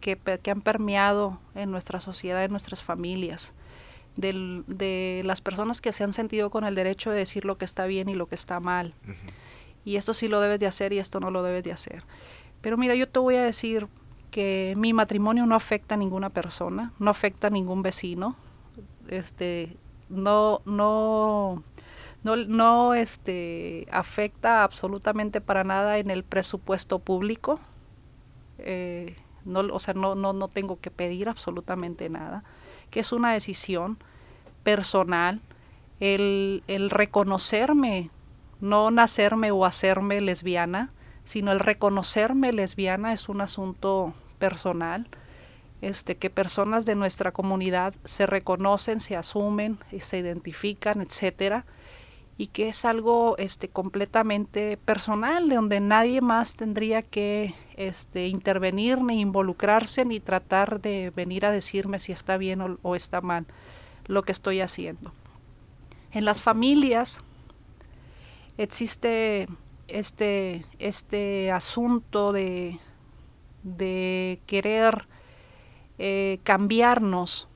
que, que han permeado en nuestra sociedad, en nuestras familias. de las personas que se han sentido con el derecho de decir lo que está bien y lo que está mal. Y esto sí lo debes de hacer y esto no lo debes de hacer. Pero mira, yo te voy a decir que mi matrimonio no afecta a ninguna persona, no afecta a ningún vecino, este, no, no, no, no este, afecta absolutamente para nada en el presupuesto público. Eh, no, o sea, no, no, no tengo que pedir absolutamente nada, que es una decisión personal, el, el reconocerme, no nacerme o hacerme lesbiana, sino el reconocerme lesbiana es un asunto personal este, que personas de nuestra comunidad se reconocen, se asumen, eh, se identifican, etcétera, y que es algo este, completamente personal, donde nadie más tendría que este, intervenir, ni involucrarse, ni tratar de venir a decirme si está bien o, está mal lo que estoy haciendo. En las familias existe este, este asunto de querer eh, cambiarnos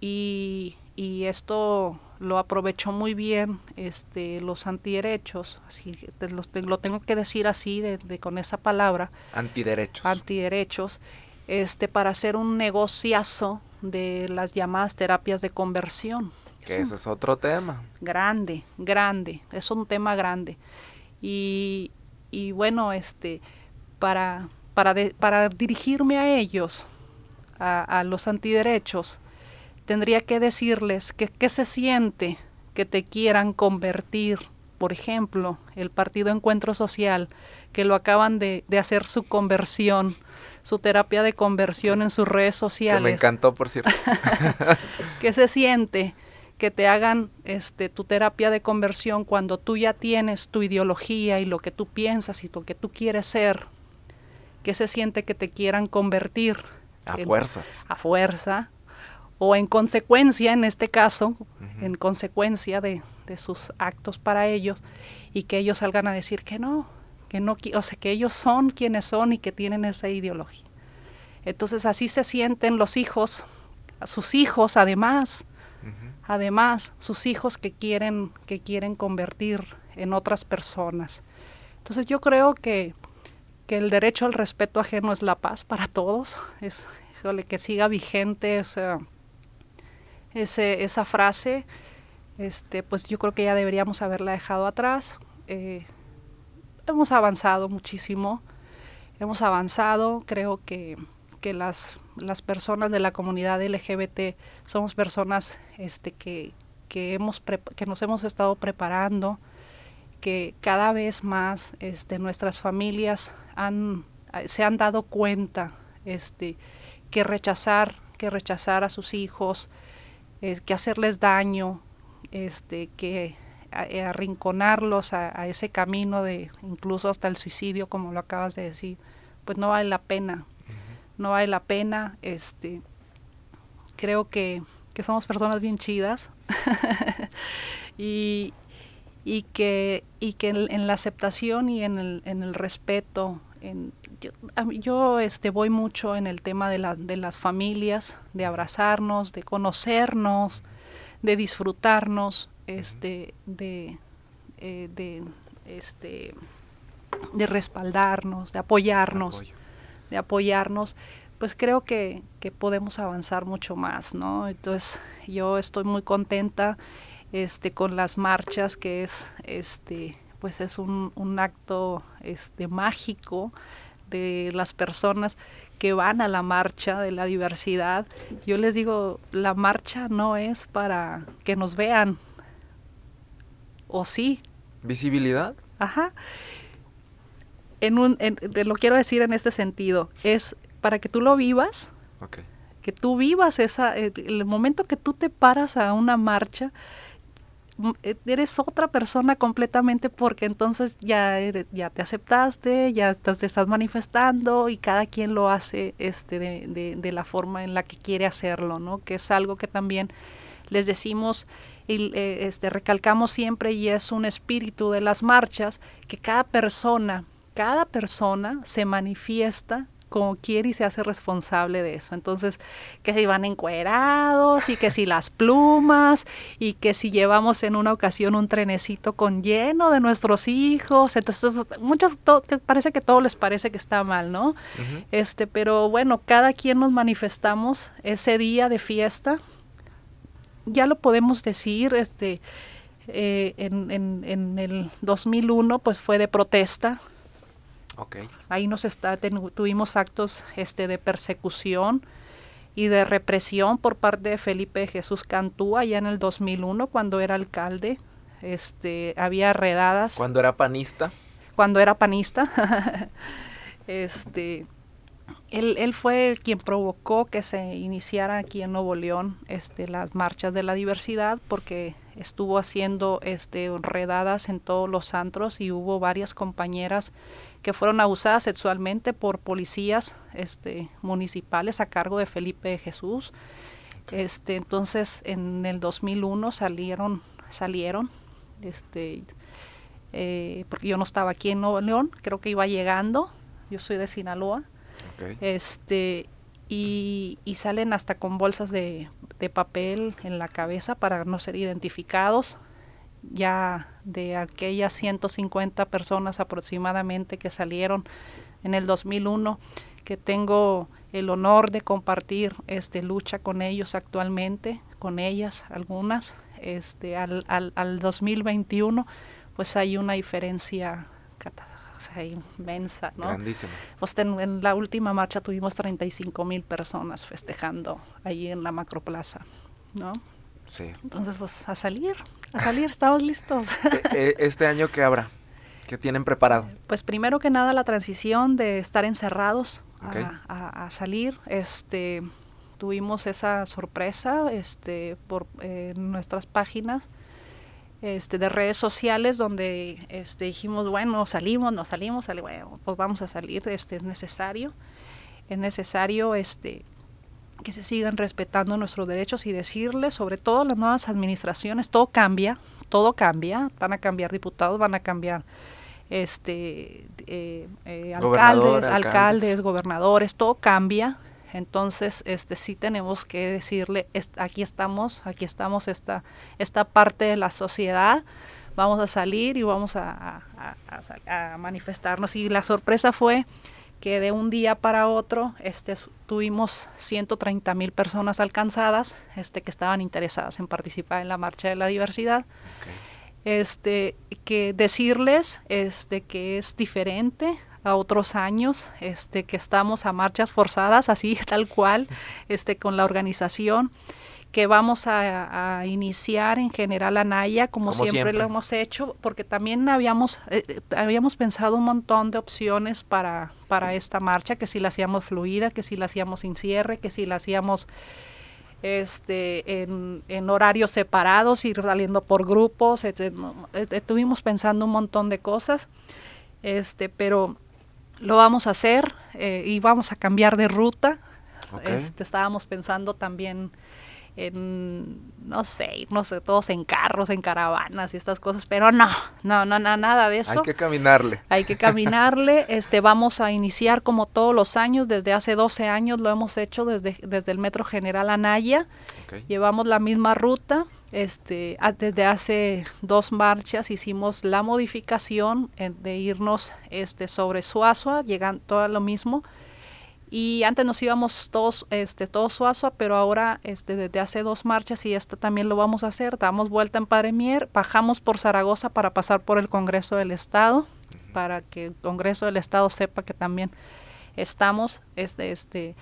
y, y, esto lo aprovechó muy bien este, los antiderechos, así lo, lo tengo que decir así de, con esa palabra. Antiderechos. Antiderechos, este, para hacer un negociazo de las llamadas terapias de conversión. Que ese es otro tema. Grande, grande, es un tema grande. Y, y bueno, este, para, para, para dirigirme a ellos, a, los antiderechos, tendría que decirles que qué se siente que te quieran convertir, por ejemplo, el Partido Encuentro Social, que lo acaban de, hacer su conversión, su terapia de conversión en sus redes sociales. Que me encantó, por cierto. <laughs> <laughs> ¿Qué se siente que te hagan este, tu terapia de conversión cuando tú ya tienes tu ideología y lo que tú piensas y lo que tú quieres ser? ¿Qué se siente que te quieran convertir? A fuerzas. A fuerza. O en consecuencia, en este caso, en consecuencia de, sus actos para ellos, y que ellos salgan a decir que no, que no, o sea, que ellos son quienes son y que tienen esa ideología. Entonces así se sienten los hijos, sus hijos además, además sus hijos que quieren que quieren convertir en otras personas. Entonces yo creo que, que el derecho al respeto ajeno es la paz para todos, es que siga vigente esa, esa frase, este, pues yo creo que ya deberíamos haberla dejado atrás. Eh, hemos avanzado muchísimo, hemos avanzado, creo que, que las, las personas de la comunidad LGBT somos personas este, que, que, hemos que nos hemos estado preparando, que cada vez más este, nuestras familias han, se han dado cuenta este, que rechazar, que rechazar a sus hijos, que hacerles daño, este, que eh, arrinconarlos a, ese camino de incluso hasta el suicidio, como lo acabas de decir, pues no vale la pena, no vale la pena, este, creo que, que somos personas bien chidas. <laughs> Y, y que, y que en, la aceptación y en el, en el respeto, en, yo, yo, este, voy mucho en el tema de, la, de las familias, de abrazarnos, de conocernos, de disfrutarnos, este, de, eh, de, este, de respaldarnos, de apoyarnos, de apoyarnos, pues creo que, que, podemos avanzar mucho más, ¿no? Entonces yo estoy muy contenta este, con las marchas, que es, este, pues es un, un acto este, mágico de las personas que van a la marcha de la diversidad. Yo les digo, la marcha no es para que nos vean, o sí. ¿Visibilidad? Ajá. En un, lo quiero decir en este sentido, es para que tú lo vivas, que tú vivas esa, eh, el momento que tú te paras a una marcha, eres otra persona completamente porque entonces ya ya te aceptaste, ya estás, te estás manifestando y cada quien lo hace este de, de, la forma en la que quiere hacerlo, ¿no? Que es algo que también les decimos y eh, este, recalcamos siempre y es un espíritu de las marchas que cada persona, cada persona se manifiesta como quiere y se hace responsable de eso. Entonces, que si van encuerados y que si las plumas y que si llevamos en una ocasión un trenecito con lleno de nuestros hijos. Entonces, muchos parece que todo les parece que está mal, ¿no? Este, pero bueno, cada quien nos manifestamos ese día de fiesta. Ya lo podemos decir, este, eh, en, en, en el 2001 pues fue de protesta, Ahí nos está, tuvimos actos este, de persecución y de represión por parte de Felipe Jesús Cantú allá en el 2001 cuando era alcalde. Este, había redadas. Cuando era panista. Cuando era panista. <laughs> este, él, él, fue quien provocó que se iniciara aquí en Nuevo León este, las marchas de la diversidad porque estuvo haciendo este, redadas en todos los antros y hubo varias compañeras que fueron abusadas sexualmente por policías este, municipales a cargo de Felipe Jesús. Este, entonces, en el 2001 salieron, salieron, este, eh, porque yo no estaba aquí en Nuevo León, creo que iba llegando, yo soy de Sinaloa, este, y, y, salen hasta con bolsas de, de papel en la cabeza para no ser identificados ya de aquellas 150 personas aproximadamente que salieron en el 2001, que tengo el honor de compartir este lucha con ellos actualmente, con ellas algunas, este al, al, al 2021 pues hay una diferencia inmensa, ¿no? Grandísima. Pues en, la última marcha tuvimos 35 mil personas festejando ahí en la macroplaza, ¿no? Sí. Entonces, pues a salir, a salir, estamos listos. <laughs> E, e, ¿Este año qué habrá? ¿Qué tienen preparado? Pues primero que nada la transición de estar encerrados a, salir. Este, tuvimos esa sorpresa este, por eh, nuestras páginas este, de redes sociales donde este, dijimos, bueno, salimos, no salimos, bueno, pues vamos a salir, este, es necesario. Es necesario este, que se sigan respetando nuestros derechos y decirles, sobre todo las nuevas administraciones, todo cambia, todo cambia, van a cambiar diputados, van a cambiar este, eh, eh, alcaldes, alcaldes, gobernadores, todo cambia. Entonces, este, sí tenemos que decirle, aquí estamos, aquí estamos, esta, esta parte de la sociedad, vamos a salir y vamos a, a manifestarnos. Y la sorpresa fue que de un día para otro este, tuvimos 130 mil personas alcanzadas este, que estaban interesadas en participar en la Marcha de la Diversidad. Este, que decirles este, que es diferente a otros años, este, que estamos a marchas forzadas, así <laughs> tal cual, este, con la organización que vamos a, iniciar en general Anaya, como, siempre, lo hemos hecho, porque también habíamos, eh, eh, habíamos pensado un montón de opciones para, para esta marcha, que si la hacíamos fluida, que si la hacíamos sin cierre, que si la hacíamos este, en, en horarios separados, ir saliendo por grupos, estuvimos pensando un montón de cosas, este, pero lo vamos a hacer eh, y vamos a cambiar de ruta. Este, estábamos pensando también en, no sé, no sé, todos en carros, en caravanas y estas cosas, pero no, no, no, nada de eso. Hay que caminarle. Hay que caminarle, <laughs> este, vamos a iniciar como todos los años, desde hace 12 años lo hemos hecho desde, desde el Metro General Anaya, llevamos la misma ruta, este, desde hace dos marchas hicimos la modificación de irnos este, sobre Suazua, llegando todo lo mismo, y antes nos íbamos todos, este, todos Suazua, pero ahora este, desde hace dos marchas y esta también lo vamos a hacer, damos vuelta en Padre Mier, bajamos por Zaragoza para pasar por el Congreso del Estado, para que el Congreso del Estado sepa que también estamos, este, este,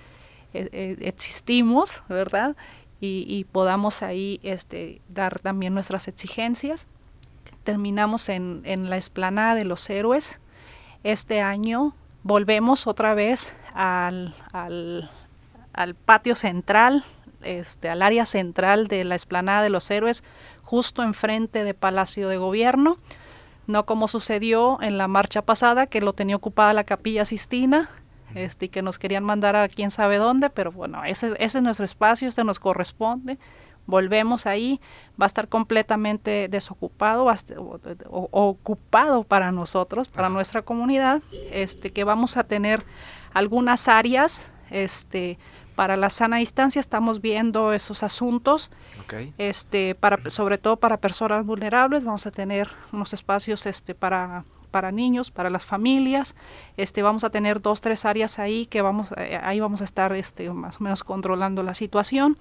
e, e, existimos, ¿verdad? Y, y, podamos ahí este, dar también nuestras exigencias. Terminamos en, en la explanada de los héroes. Este año volvemos otra vez al, al, patio central, este, al área central de la explanada de los héroes, justo enfrente de Palacio de Gobierno, no como sucedió en la marcha pasada, que lo tenía ocupada la Capilla Sistina, este, y que nos querían mandar a quién sabe dónde, pero bueno, ese, ese es nuestro espacio, este nos corresponde volvemos ahí, va a estar completamente desocupado o, ocupado para nosotros, para nuestra comunidad, este, que vamos a tener algunas áreas, este, para la sana distancia estamos viendo esos asuntos, este, para, sobre todo para personas vulnerables, vamos a tener unos espacios este, para para niños, para las familias. Este, vamos a tener dos, tres áreas ahí que vamos, eh, ahí vamos a estar este, más o menos controlando la situación.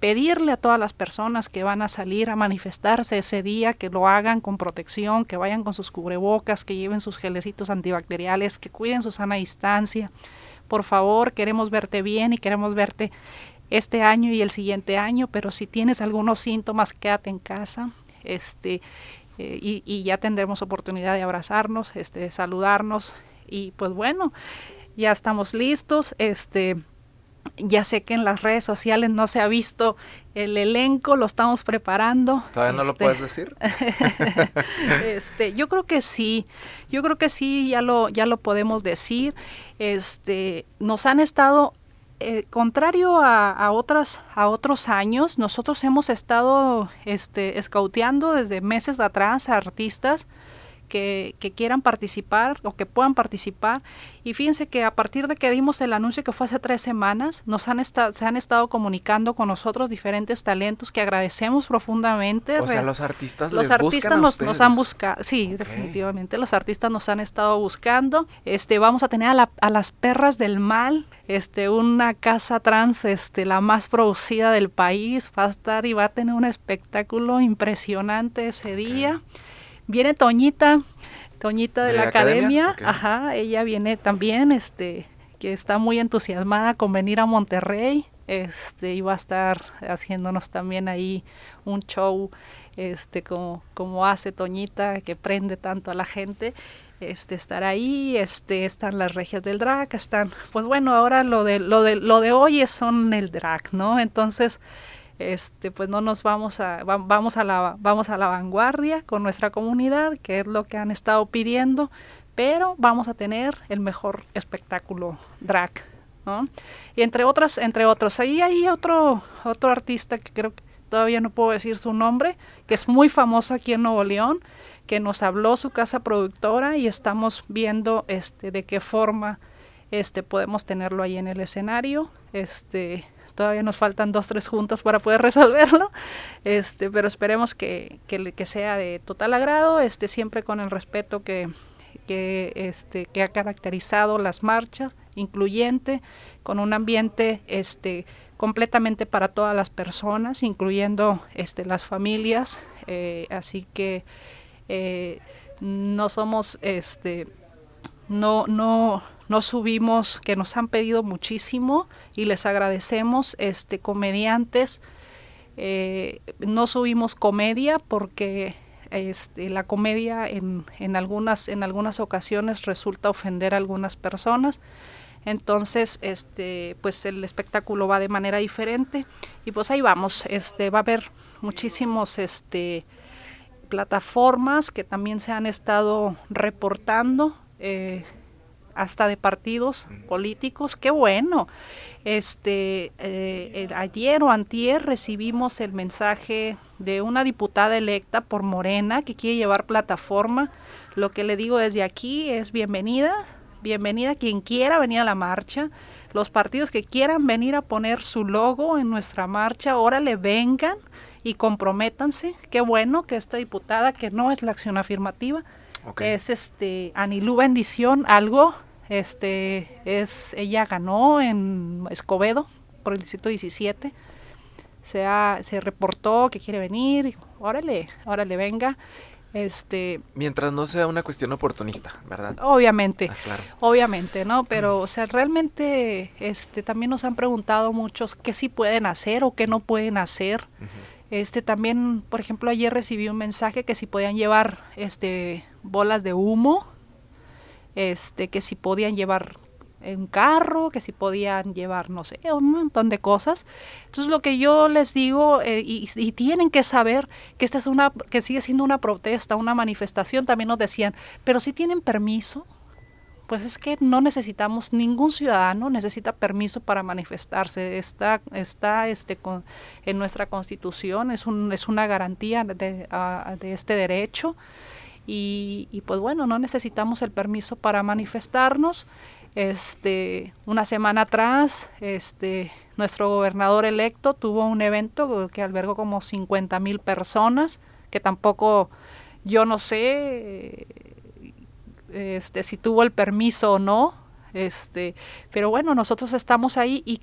Pedirle a todas las personas que van a salir a manifestarse ese día que lo hagan con protección, que vayan con sus cubrebocas, que lleven sus gelecitos antibacteriales, que cuiden su sana distancia. Por favor, queremos verte bien y queremos verte este año y el siguiente año, pero si tienes algunos síntomas, quédate en casa. Este, eh, y, ya tendremos oportunidad de abrazarnos, este, saludarnos y pues bueno, ya estamos listos, este, ya sé que en las redes sociales no se ha visto el elenco, lo estamos preparando. ¿Todavía no lo este, puedes decir? <laughs> este, yo creo que sí, yo creo que sí, ya lo, ya lo podemos decir. Este, nos han estado eh, contrario a, a, a otros años, nosotros hemos estado este, escauteando desde meses atrás a artistas que, quieran participar o que puedan participar. Y fíjense que a partir de que dimos el anuncio que fue hace tres semanas, nos han se han estado comunicando con nosotros diferentes talentos que agradecemos profundamente. O sea, los artistas los artistas nos, nos, han buscado, sí, definitivamente los artistas nos han estado buscando. Este, vamos a tener a, a, las perras del mal, este, una casa trans, este, la más producida del país, va a estar y va a tener un espectáculo impresionante ese día. Viene Toñita, Toñita de, la, academia, ajá, ella viene también, este, que está muy entusiasmada con venir a Monterrey, este, y va a estar haciéndonos también ahí un show, este, como, como hace Toñita, que prende tanto a la gente, este, estar ahí, este, están las regias del drag, están, pues bueno, ahora lo de, lo de, lo de hoy es son el drag, ¿no? Entonces, este pues no nos vamos a vamos a la vamos a la vanguardia con nuestra comunidad que es lo que han estado pidiendo pero vamos a tener el mejor espectáculo drag ¿no? y entre otras entre otros ahí hay otro otro artista que creo que todavía no puedo decir su nombre, que es muy famoso aquí en Nuevo León, que nos habló su casa productora y estamos viendo este de qué forma este podemos tenerlo ahí en el escenario. Este todavía nos faltan dos tres juntas para poder resolverlo. Este, pero esperemos que, que, sea de total agrado, este siempre con el respeto que que, este, que ha caracterizado las marchas, incluyente, con un ambiente este, completamente para todas las personas, incluyendo este, las familias. Eh, así que eh, no somos, este, no, no, no subimos, que nos han pedido muchísimo y les agradecemos, este, comediantes. Eh, no subimos comedia porque este, la comedia en, en, algunas, en algunas ocasiones resulta ofender a algunas personas. Entonces, este, pues el espectáculo va de manera diferente y pues ahí vamos. Este, va a haber muchísimos, este, plataformas que también se han estado reportando. Eh, hasta de partidos políticos, qué bueno. Este, eh, ayer o antier recibimos el mensaje de una diputada electa por Morena que quiere llevar plataforma. Lo que le digo desde aquí es bienvenida, bienvenida quien quiera venir a la marcha. Los partidos que quieran venir a poner su logo en nuestra marcha, órale, vengan y comprométanse. Qué bueno que esta diputada, que no es la acción afirmativa, es este Anilú Bendición, algo, este es, ella ganó en Escobedo por el distrito 17, se, se reportó que quiere venir, órale, órale, venga. Este, Mientras no sea una cuestión oportunista, ¿verdad? Obviamente, ah, claro. obviamente, ¿no? Pero, o sea, realmente este, también nos han preguntado muchos qué sí pueden hacer o qué no pueden hacer. Este también, por ejemplo, ayer recibí un mensaje que si podían llevar este bolas de humo, este que si podían llevar un carro, que si podían llevar, no sé, un montón de cosas. Entonces lo que yo les digo, eh, y, tienen que saber que esta es una, que sigue siendo una protesta, una manifestación, también nos decían, pero si tienen permiso, pues es que no necesitamos, ningún ciudadano necesita permiso para manifestarse. Está, está este, con, en nuestra constitución, es, un, es una garantía de, de este derecho. Y, y, pues bueno, no necesitamos el permiso para manifestarnos. Este, una semana atrás, este, nuestro gobernador electo tuvo un evento que albergó como 50 mil personas, que tampoco, yo no sé, este, si tuvo el permiso o no, este, pero bueno, nosotros estamos ahí y,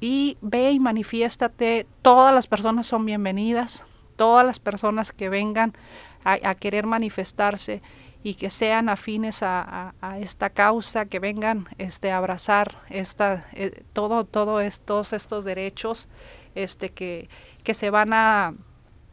y ve y manifiéstate, todas las personas son bienvenidas, todas las personas que vengan a, querer manifestarse y que sean afines a, esta causa, que vengan este, a abrazar esta, eh, todo, todo estos, estos derechos este, que, que se van a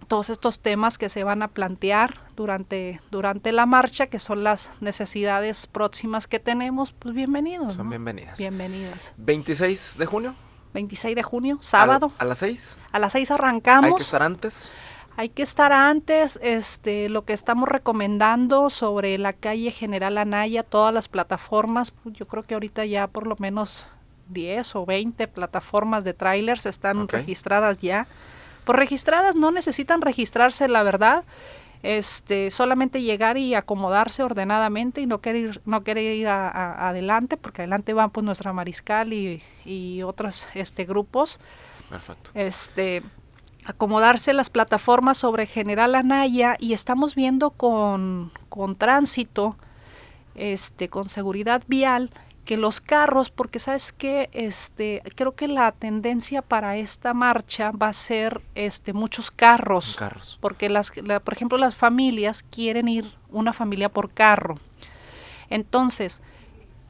todos estos temas que se van a plantear durante, durante la marcha, que son las necesidades próximas que tenemos, pues bienvenidos. Son bienvenidas. Bienvenidos. 26 de junio. 26 de junio, sábado. ¿A, las 6? A las 6 arrancamos. Hay que estar antes. Hay que estar antes, este, lo que estamos recomendando sobre la calle General Anaya, todas las plataformas, pues, yo creo que ahorita ya por lo menos 10 o 20 plataformas de trailers están registradas ya por registradas no necesitan registrarse, la verdad. Este, solamente llegar y acomodarse ordenadamente y no querer ir, no querer ir a, adelante, porque adelante van pues nuestra mariscal y, y otros este, grupos. Perfecto. Este, acomodarse las plataformas sobre General Anaya y estamos viendo con, con tránsito, este, con seguridad vial, que los carros, porque sabes que este, creo que la tendencia para esta marcha va a ser este muchos carros, carros. porque las, por ejemplo las familias quieren ir una familia por carro. Entonces,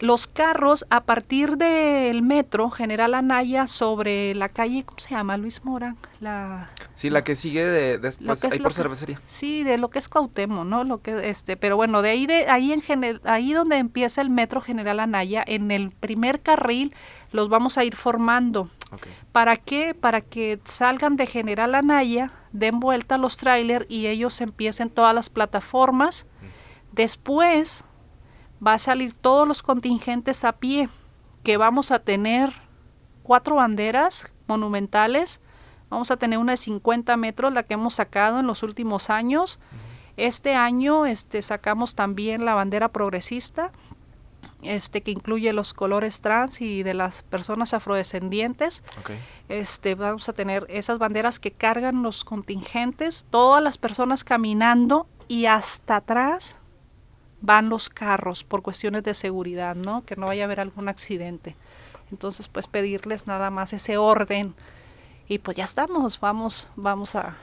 los carros a partir del metro General Anaya sobre la calle, ¿cómo se llama? Luis Mora, la Sí, la que sigue de, después ahí por cervecería. Sí, de lo que es Cuauhtémoc, ¿no? Lo que este, pero bueno, de ahí de ahí en ahí donde empieza el metro General Anaya, en el primer carril los vamos a ir formando. ¿Para qué? Para que salgan de General Anaya, den vuelta a los trailers y ellos empiecen todas las plataformas. Después va a salir todos los contingentes a pie, que vamos a tener cuatro banderas monumentales Vamos a tener una de 50 metros, la que hemos sacado en los últimos años. Este año este, sacamos también la bandera progresista, este, que incluye los colores trans y de las personas afrodescendientes. Este, vamos a tener esas banderas que cargan los contingentes, todas las personas caminando y hasta atrás van los carros por cuestiones de seguridad, ¿no? Que no vaya a haber algún accidente. Entonces, pues pedirles nada más ese orden y pues ya estamos, vamos, vamos a,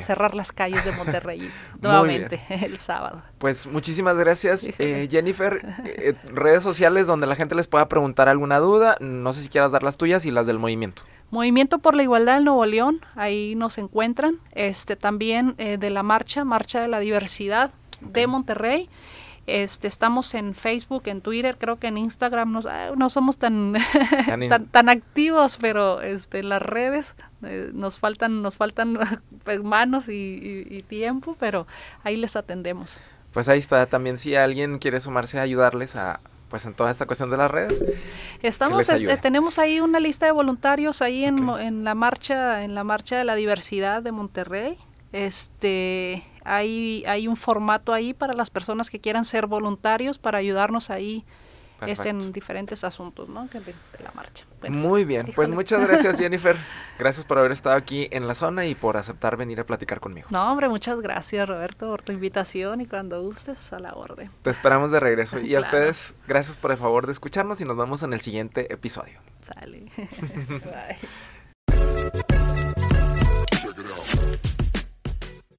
cerrar las calles de Monterrey <laughs> nuevamente <laughs> el sábado. Pues muchísimas gracias, eh, Jennifer. <laughs> Eh, redes sociales donde la gente les pueda preguntar alguna duda, no sé si quieras dar las tuyas y las del movimiento. Movimiento por la Igualdad del Nuevo León, ahí nos encuentran. Este también eh, de la marcha, Marcha de la Diversidad de Monterrey. Este, estamos en Facebook, en Twitter, creo que en Instagram ah, no somos <laughs> <laughs> tan, tan, activos, pero este, en las redes eh, nos faltan, nos faltan <laughs> pues, manos y, tiempo, pero ahí les atendemos. Pues ahí está, también si alguien quiere sumarse a ayudarles a pues en toda esta cuestión de las redes. Estamos, este, tenemos ahí una lista de voluntarios ahí en, en la marcha, en la marcha de la diversidad de Monterrey. Este, hay, hay un formato ahí para las personas que quieran ser voluntarios para ayudarnos ahí este, en diferentes asuntos ¿no? de, la marcha. Muy bien, pues muchas gracias <laughs> Jennifer. Gracias por haber estado aquí en la zona y por aceptar venir a platicar conmigo. No, hombre, muchas gracias Roberto por tu invitación y cuando gustes a la orden. Te esperamos de regreso <laughs> y a ustedes gracias por el favor de escucharnos y nos vemos en el siguiente episodio. Sale. <laughs> Bye.